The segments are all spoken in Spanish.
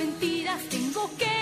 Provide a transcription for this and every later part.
Mentiras tengo que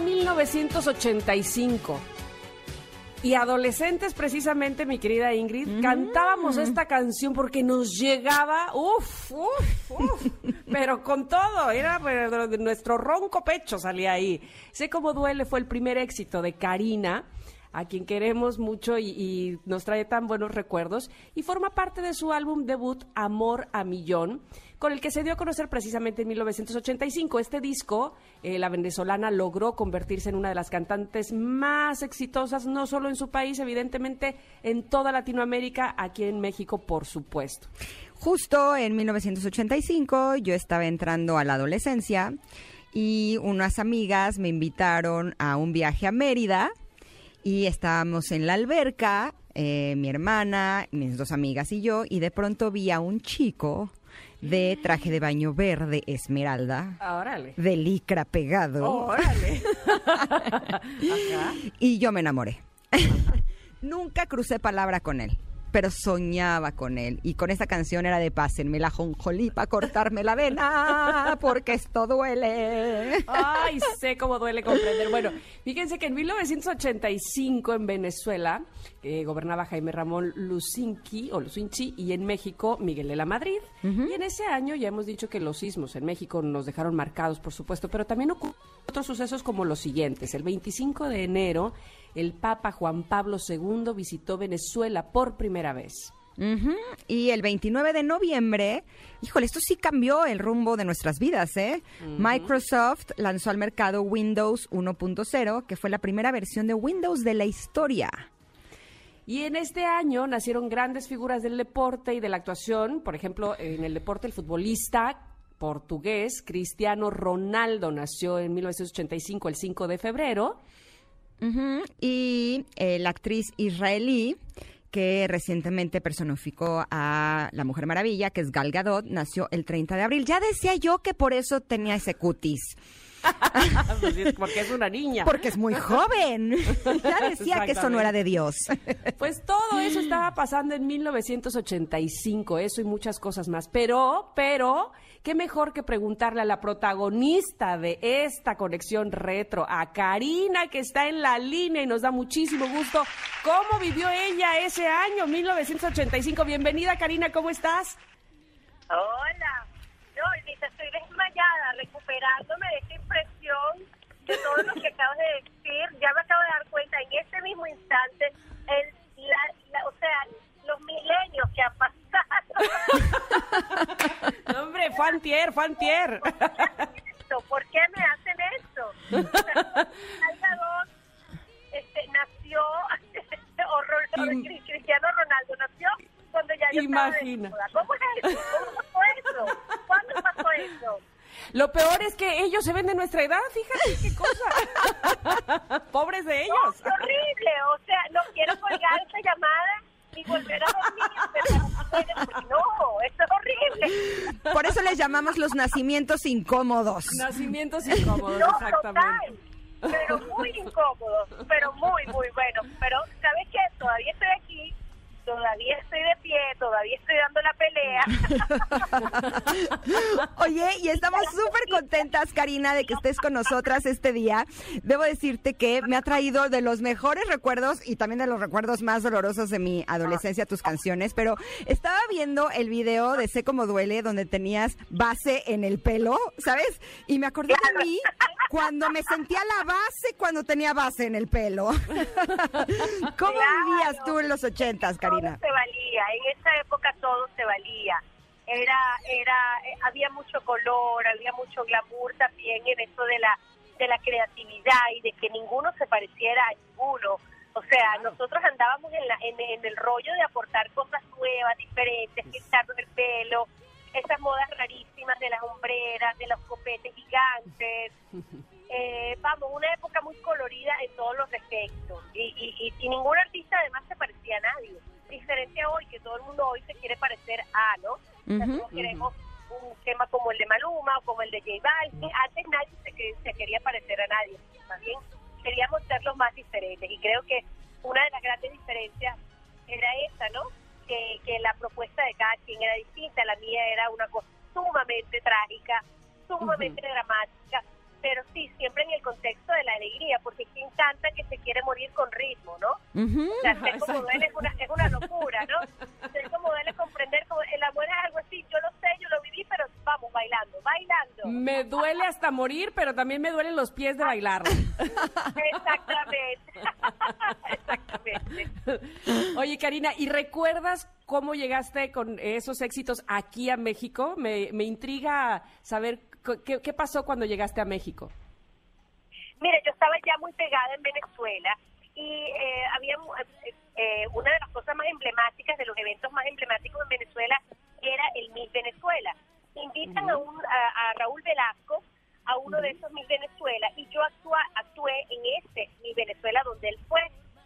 era 1985. Y adolescentes, precisamente, mi querida Ingrid, cantábamos esta canción porque nos llegaba, uff, uff, uff, pero con todo, era pero de nuestro ronco pecho salía ahí. Sé cómo duele, fue el primer éxito de Karina, a quien queremos mucho y, y nos trae tan buenos recuerdos, y forma parte de su álbum debut Amor a Millón, con el que se dio a conocer precisamente en 1985. Este disco, eh, la venezolana logró convertirse en una de las cantantes más exitosas, no solo en su país, evidentemente en toda Latinoamérica, aquí en México, por supuesto. Justo en 1985 yo estaba entrando a la adolescencia y unas amigas me invitaron a un viaje a Mérida y estábamos en la alberca, eh, mi hermana, mis dos amigas y yo, y de pronto vi a un chico de traje de baño verde esmeralda, Órale. de licra pegado, Órale. Y yo me enamoré. Nunca crucé palabra con él, pero soñaba con él. Y con esta canción era de pásenme la jonjolí para cortarme la vena, porque esto duele. Ay, sé cómo duele comprender. Bueno, fíjense que en 1985 en Venezuela eh, gobernaba Jaime Ramón Lucinchi o Lucinchi y en México Miguel de la Madrid. Y en ese año ya hemos dicho que los sismos en México nos dejaron marcados, por supuesto, pero también ocurrieron otros sucesos como los siguientes. El 25 de enero, el Papa Juan Pablo II visitó Venezuela por primera vez. Y el 29 de noviembre, híjole, esto sí cambió el rumbo de nuestras vidas, ¿eh? Microsoft lanzó al mercado Windows 1.0, que fue la primera versión de Windows de la historia. Y en este año nacieron grandes figuras del deporte y de la actuación. Por ejemplo, en el deporte, el futbolista portugués Cristiano Ronaldo nació en 1985, el 5 de febrero. Y eh, la actriz israelí que recientemente personificó a la Mujer Maravilla, que es Gal Gadot, nació el 30 de abril. Ya decía yo que por eso tenía ese cutis, Pues Porque es una niña. porque es muy joven. Ya decía que eso no era de Dios. Pues todo eso estaba pasando en 1985, eso y muchas cosas más. Pero, pero, qué mejor que preguntarle a la protagonista de esta conexión retro, a Karina, que está en la línea y nos da muchísimo gusto. ¿Cómo vivió ella ese año, 1985? Bienvenida, Karina, ¿cómo estás? Hola. No, Elisa, estoy desmayada, recuperándome de esta impresión de todo lo que acabas de decir. Ya me acabo de dar cuenta en este mismo instante, el, la, o sea, los milenios que han pasado. No, hombre, fue antier, fue antier. esto? ¿Por qué me hacen esto? Gadot, este, nació, Im- Cristiano Ronaldo nació cuando ya yo estaba Imagina. desnuda. ¿Cómo es eso? ¿Cómo pasó eso? ¿Cuándo pasó eso? Lo peor es que ellos se ven de nuestra edad, fíjate qué cosa. Pobres de No, ellos. horrible. O sea, no quiero colgar esta llamada y volver a dormir. Pero, no, esto es Por eso les llamamos los nacimientos incómodos. Nacimientos incómodos, No, exactamente. total, pero muy incómodo, pero muy, muy bueno. Pero, ¿sabes qué? Todavía estoy aquí, todavía estoy de pie, todavía estoy dando la pelea. Oye, y estamos súper contentas, Karina, de que estés con nosotras este día. Debo decirte que me ha traído de los mejores recuerdos y también de los recuerdos más dolorosos de mi adolescencia tus canciones, pero estaba viendo el video de Sé Como Duele, donde tenías base en el pelo, ¿sabes? Y me acordé de mí cuando me sentía la base cuando tenía base en el pelo. ¿Cómo Claro. vivías tú en los ochentas, Karina? Todo se valía, en esa época todo se valía. Era, era, eh, había mucho color, había mucho glamour también en eso de la, de la creatividad y de que ninguno se pareciera a ninguno. O sea, nosotros andábamos en, la, en, en el rollo de aportar cosas nuevas, diferentes, pintarnos el pelo, esas modas rarísimas de las hombreras, de los copetes gigantes. Eh, vamos, una época muy colorida en todos los respectos. Y, y, y, y ningún artista además se parecía a nadie. Diferente a hoy, que todo el mundo hoy se quiere parecer a, ¿no? Ujú, todos queremos un tema como el de Maluma o como el de J Balvin. Antes nadie se, se quería parecer a nadie. Más bien, queríamos ser los más diferentes. Y creo que una de las grandes diferencias era esa, ¿no? Que, que la propuesta de cada quien era distinta. La mía era una cosa sumamente trágica, sumamente dramática, pero sí, siempre en el contexto de la alegría, porque quien canta que se quiere morir con ritmo, ¿no? Ujú. O sea, ser como duele es una, es una locura, ¿no? Ser como duele es comprender como el amor es algo así, yo lo sé, yo lo viví, pero vamos, bailando, bailando. Me duele hasta morir, pero también me duelen los pies de bailar. Exactamente. Exactamente. Oye, Karina, ¿y recuerdas cómo llegaste con esos éxitos aquí a México? Me, me intriga saber qué, qué pasó cuando llegaste a México. Mire, yo estaba ya muy pegada en Venezuela y eh, había eh, eh, una de las cosas más emblemáticas, de los eventos más emblemáticos en Venezuela, era el Miss Venezuela. Invitan a, un, a, a Raúl Velasco a uno de esos Miss Venezuela y yo actúa, actué en ese Miss Venezuela donde él fue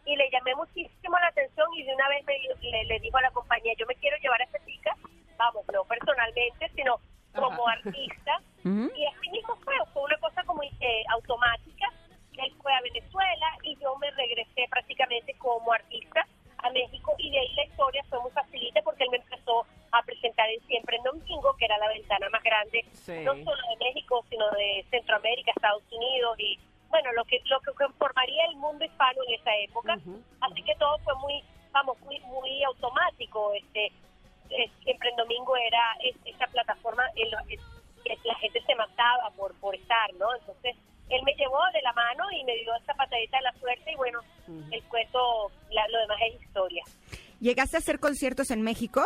y le llamé muchísimo la atención y de una vez me, le, le dijo a la compañía, yo me quiero llevar a esta chica, vamos, no personalmente, sino como Ajá. artista. Ujú. Y así conciertos en México?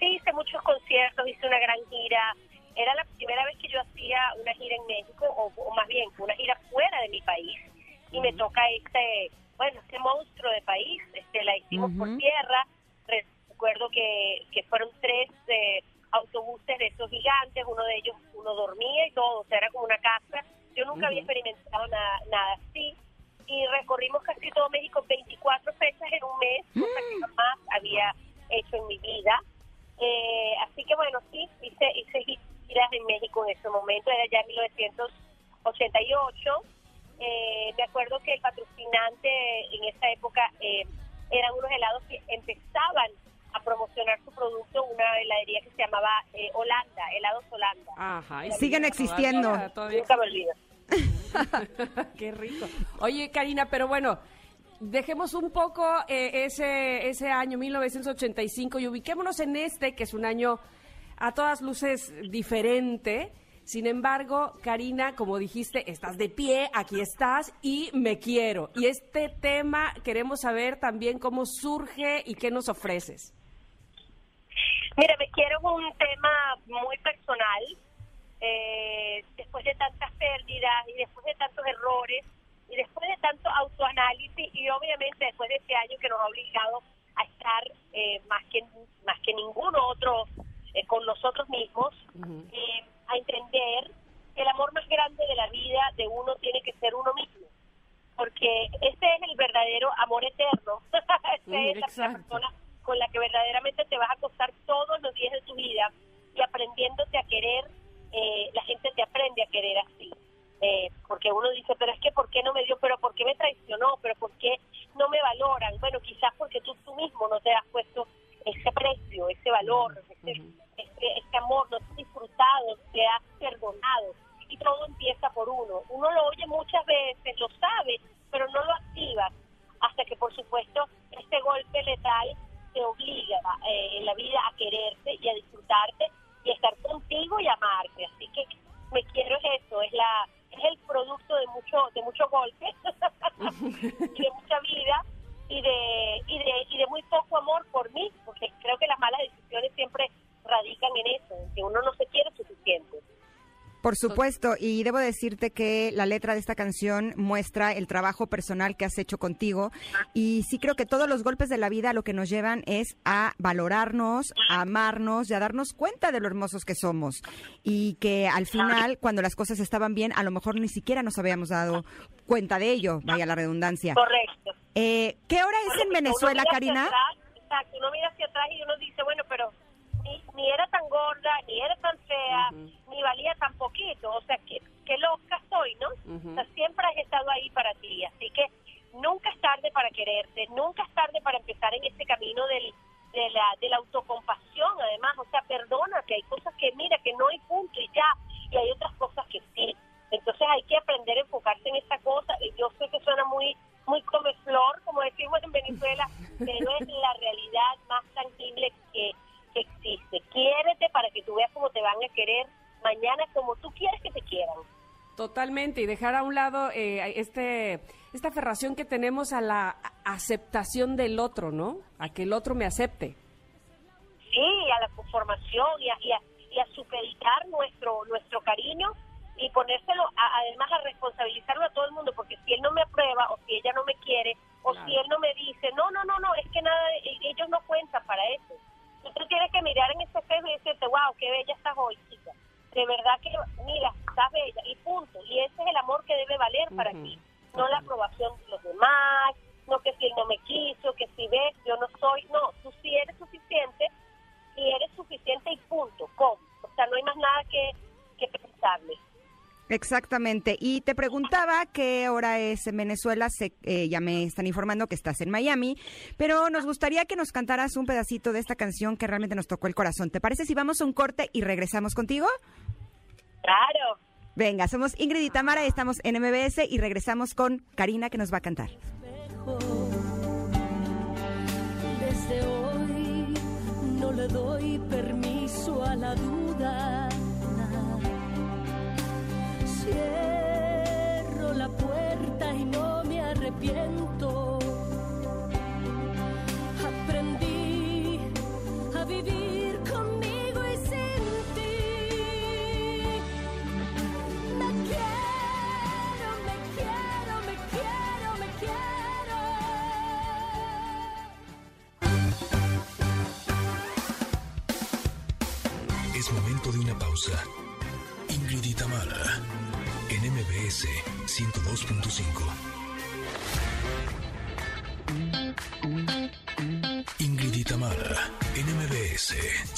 Sí, hice muchos conciertos, hice una gran gira. Era la primera vez que yo hacía una gira en México, o, o más bien, una gira fuera de mi país. Y me toca este, bueno, este monstruo de país. Este, la hicimos por Ujú. tierra. Recuerdo que, que fueron tres eh, autobuses de esos gigantes. Uno de ellos, uno dormía y todo, o sea, era como una casa. Yo nunca había experimentado nada, nada así. Y recorrimos casi todo México, 24 fechas en un mes, cosa que jamás había hecho en mi vida. Eh, así que bueno, sí, hice, hice giras en México en ese momento, era ya en 1988. Eh, me acuerdo que el patrocinante en esa época eh, eran unos helados que empezaban a promocionar su producto, una heladería que se llamaba eh, Holanda, helados Holanda. Ajá. y Siguen todavía- existiendo. todavía Nunca me olvido. Qué rico. Oye, Karina, pero bueno, dejemos un poco eh, ese, ese año 1985 y ubiquémonos en este, que es un año a todas luces diferente. Sin embargo, Karina, como dijiste, estás de pie, aquí estás y me quiero. Y este tema queremos saber también cómo surge y qué nos ofreces. Mira, me quiero un tema muy personal. Eh, después de tantas pérdidas y después de tantos errores y después de tanto autoanálisis y obviamente después de este año que nos ha obligado a estar eh, más que más que ningún otro eh, con nosotros mismos, eh, a entender que el amor más grande de la vida de uno tiene que ser uno mismo, porque ese es el verdadero amor eterno. Mm, es la persona con la que verdaderamente te vas a acostar todos los días de tu eh, la gente te aprende a querer así. Eh, porque uno dice, pero es que ¿por qué no me dio? ¿Pero por qué me traicionó? ¿Pero por qué no me valoran? Bueno, quizás porque tú, tú mismo no te has puesto ese precio, ese valor, ese, ese, ese amor, no te has disfrutado, te has perdonado. Y todo empieza por uno. Uno lo Por supuesto, y debo decirte que la letra de esta canción muestra el trabajo personal que has hecho contigo y sí creo que todos los golpes de la vida lo que nos llevan es a valorarnos, a amarnos y a darnos cuenta de lo hermosos que somos y que al final cuando las cosas estaban bien a lo mejor ni siquiera nos habíamos dado cuenta de ello, vaya la redundancia. Correcto. Eh, ¿Qué hora es en Uno Venezuela, Karina? atrás, exacto, uno mira hacia atrás y uno dice, bueno, pero ni, era tan gorda, ni era tan fea, ni valía tan poquito. O sea, que, que loca soy, ¿no? O sea, siempre has estado ahí para ti. Así que nunca es tarde para quererte, nunca es tarde para empezar en este camino del, de, la, de la autocompasión, además. O sea, perdona que hay cosas que, mira, que no hay punto y ya. Y hay otras cosas que sí. Entonces hay que aprender a enfocarse en esta cosa. Y yo sé que suena muy muy come flor, como decimos en Venezuela, pero es la realidad Totalmente, y dejar a un lado eh, este esta aferración que tenemos a la aceptación del otro, ¿no? A que el otro me acepte. No la aprobación de los demás, no que si él no me quiso, que si ves, yo no soy, no, tú sí eres suficiente y eres suficiente y punto, com. O sea, no hay más nada que, que pensarle. Exactamente. Y te preguntaba qué hora es en Venezuela. Sé, eh, ya me están informando que estás en Miami, pero nos gustaría que nos cantaras un pedacito de esta canción que realmente nos tocó el corazón. ¿Te parece si vamos a un corte y regresamos contigo? Claro. Venga, somos Ingrid y Tamara, estamos en MBS y regresamos con Karina que nos va a cantar. Desde hoy no le doy permiso a la duda.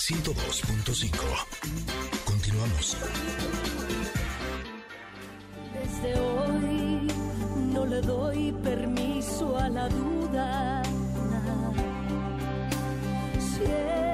102.5. Continuamos. Desde hoy no le doy permiso a la duda. Cierro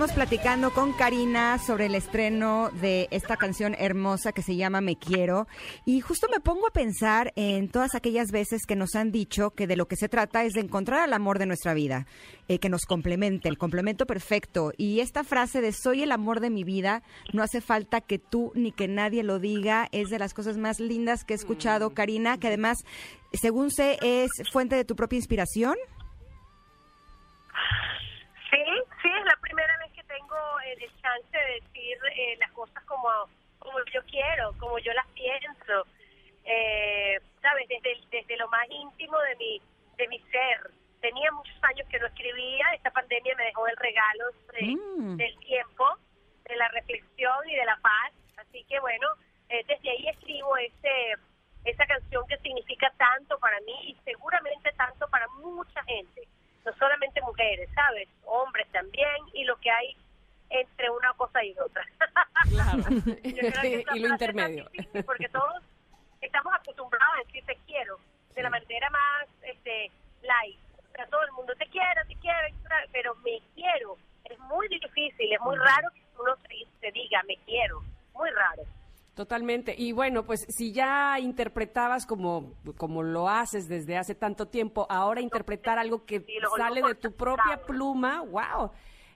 Estamos platicando con Karina sobre el estreno de esta canción hermosa que se llama Me Quiero. Y justo me pongo a pensar en todas aquellas veces que nos han dicho que de lo que se trata es de encontrar al amor de nuestra vida, eh, que nos complemente, el complemento perfecto. Y esta frase de soy el amor de mi vida, no hace falta que tú ni que nadie lo diga, es de las cosas más lindas que he escuchado, Karina, que además, según sé, es fuente de tu propia inspiración. Decir eh, las cosas como, como yo quiero, como yo las pienso. Eh, ¿Sabes? Desde, desde lo más íntimo de mi, de mi ser. Tenía muchos años que no escribía. Esta pandemia me dejó el regalo de- Mm. del tiempo, de la reflexión y de la paz. Así que bueno, eh, desde ahí escribo ese esa canción que significa tanto para mí y seguramente tanto para mucha gente, no solamente mujeres, ¿sabes? Hombres también y lo que hay entre una cosa y otra. Claro. Yo creo que esa y lo intermedio. Porque todos estamos acostumbrados a decir te quiero de la manera más este light. O sea, todo el mundo te quiero, te quiero, pero me quiero. Es muy difícil, es muy raro que uno se, se diga me quiero. Muy raro. Totalmente. Y bueno, pues si ya interpretabas como, como lo haces desde hace tanto tiempo, ahora interpretar algo que Sí, sale de tu propia pluma, wow.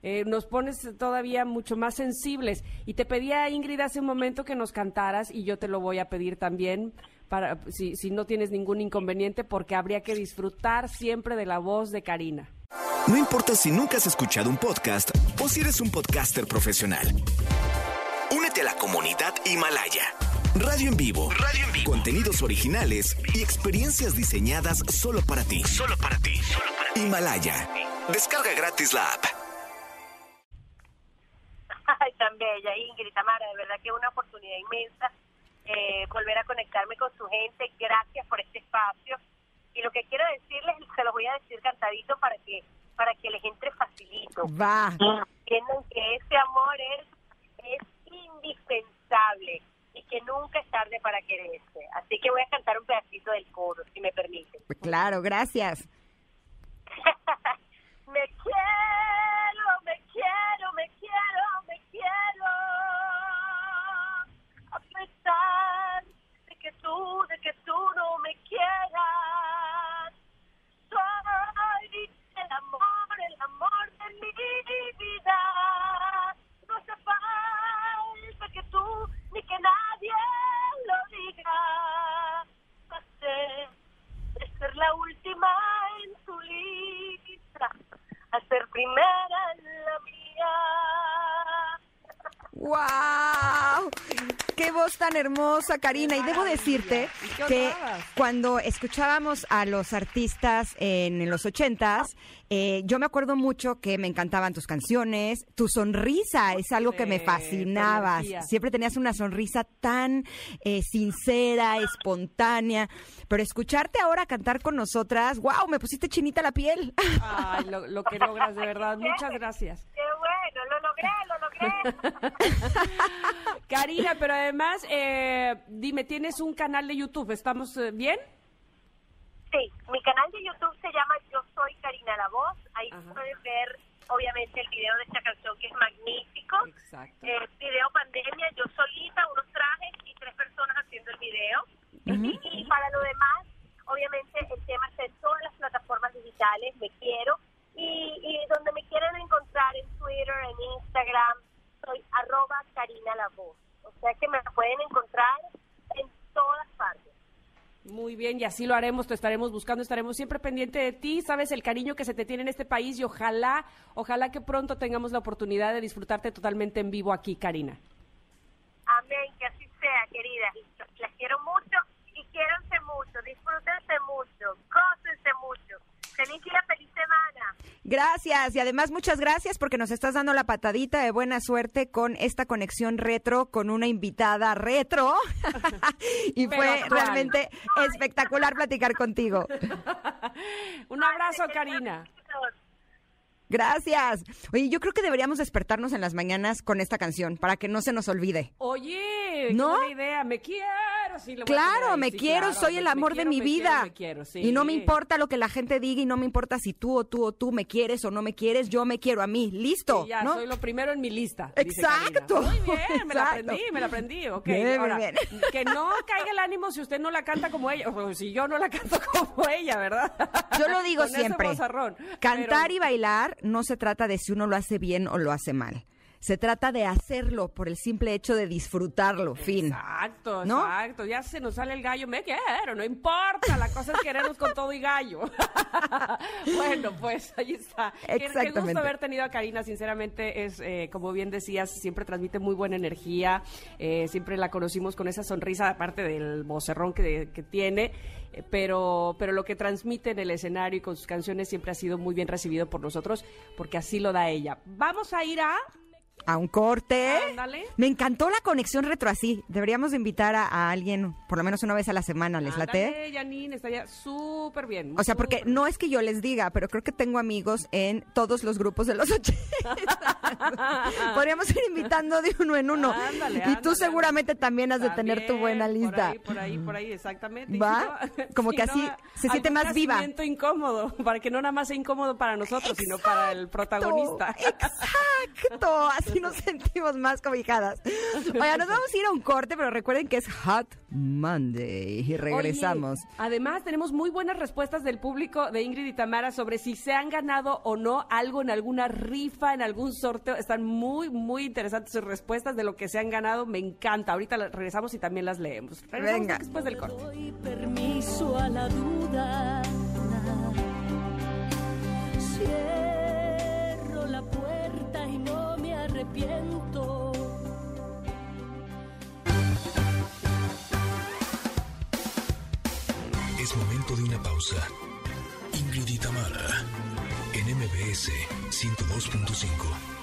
Eh, nos pones todavía mucho más sensibles. Y te pedía, Ingrid, hace un momento que nos cantaras, y yo te lo voy a pedir también, para si, si no tienes ningún inconveniente, porque habría que disfrutar siempre de la voz de Karina. No importa si nunca has escuchado un podcast o si eres un podcaster profesional. Únete a la comunidad Himalaya. Radio en vivo. Radio en vivo. Contenidos originales y experiencias diseñadas solo para ti. Solo para ti. Himalaya. Descarga gratis la app. Tan bella, Ingrid, Tamara, de verdad que es una oportunidad inmensa eh, volver a conectarme con su gente. Gracias por este espacio. Y lo que quiero decirles, se los voy a decir cantadito para que para que les entre facilito. Va. Entiendan que ese amor es, es indispensable y que nunca es tarde para quererse. Así que voy a cantar un pedacito del coro, si me permiten. Claro, gracias. ¡Wow! ¡Qué voz tan hermosa, Karina! Y debo decirte ¿Y qué que cuando escuchábamos a los artistas en los ochentas, eh, yo me acuerdo mucho que me encantaban tus canciones. Tu sonrisa es algo que me fascinaba. Siempre tenías una sonrisa tan eh, sincera, espontánea. Pero escucharte ahora cantar con nosotras, ¡wow! Me pusiste chinita la piel. Ay, lo, lo que logras, de verdad. Muchas gracias. Qué bueno, lo logré, lo logré. Karina, pero además, eh, dime, ¿tienes un canal de YouTube? ¿Estamos eh, bien? Sí, mi canal de YouTube se llama Yo Soy Karina La Voz. Ahí Ajá. pueden ver, obviamente, el video de esta canción que es magnífico. Exacto. Eh, video pandemia, yo solita, unos trajes y tres personas haciendo el video. y, y para lo demás, obviamente, el tema está en todas las plataformas digitales, me quiero. Y, y donde me quieran encontrar en Twitter, en Instagram, soy arroba Karina La Voz. O sea que me pueden encontrar en todas partes. Muy bien, y así lo haremos, te estaremos buscando, estaremos siempre pendiente de ti, sabes el cariño que se te tiene en este país y ojalá, ojalá que pronto tengamos la oportunidad de disfrutarte totalmente en vivo aquí, Karina. Amén, que así sea, queridas. Y Las quiero mucho y quiéranse mucho, disfrútense mucho, gócense mucho. Feliz día, feliz semana. Gracias y además muchas gracias porque nos estás dando la patadita de buena suerte con esta conexión retro con una invitada retro y Pero fue actual. realmente espectacular platicar contigo. Un abrazo, Karina. Gracias. Oye, yo creo que deberíamos despertarnos en las mañanas con esta canción para que no se nos olvide. Oye, qué ¿No? buena idea, me quiero. Quiero, sí, lo voy a Claro, me sí, quiero, claro, soy el amor quiero, de mi quiero, vida. quiero, sí. Y no me importa lo que la gente diga y no me importa si tú o tú o tú me quieres o no me quieres, yo me quiero a mí. Listo, ya, ¿no? soy lo primero en mi lista. dice. Exacto, Muy bien, me la aprendí, me la aprendí. Ok, Bien, bien, ahora, bien. que no caiga el ánimo si usted no la canta como ella, o si yo no la canto como ella, ¿verdad? Yo lo digo siempre. Cantar Pero- y bailar no se trata de si uno lo hace bien o lo hace mal. Se trata de hacerlo por el simple hecho de disfrutarlo, fin. Exacto, ¿No? exacto. Ya se nos sale el gallo, me quiero, no importa. La cosa es querernos con todo y gallo. bueno, pues ahí está. Qué- Qué, gusto Exactamente. haber tenido a Karina, sinceramente, es, eh, como bien decías, siempre transmite muy buena energía. eh, siempre la conocimos con esa sonrisa, aparte del vocerrón que, que tiene. eh, Pero, pero lo que transmite en el escenario y con sus canciones siempre ha sido muy bien recibido por nosotros, porque así lo da ella. Vamos a ir a. A un corte. Ándale. Me encantó la conexión retro así. Deberíamos de invitar a, a alguien por lo menos una vez a la semana, ¿les late? Janine, estaría súper bien. O sea, porque no es que yo les diga, pero creo que tengo amigos en todos los grupos de los 80. Podríamos ir invitando de uno en uno. Ándale, y ándale, tú seguramente también has de tener tu buena por lista. ahí, Por ahí, por ahí, exactamente. ¿Va? si no- Como si que así se siente más viva. nacimiento incómodo, para que no nada más sea incómodo para nosotros, sino para el protagonista. Exacto, así nos sentimos más cobijadas. Oiga, nos vamos a ir a un corte, pero recuerden que es Hot Monday y regresamos. Oye, además, tenemos muy buenas respuestas del público de Ingrid y Tamara sobre si se han ganado o no algo en alguna rifa, en algún sorteo. Están muy, muy interesantes sus respuestas de lo que se han ganado. Me encanta. Ahorita las regresamos y también las leemos. Regresamos Venga. después del corte. doy permiso a la duda. Cierro la puerta y no me arrepiento. Es momento de una pausa. Ingrid y Tamara, en MBS 102.5.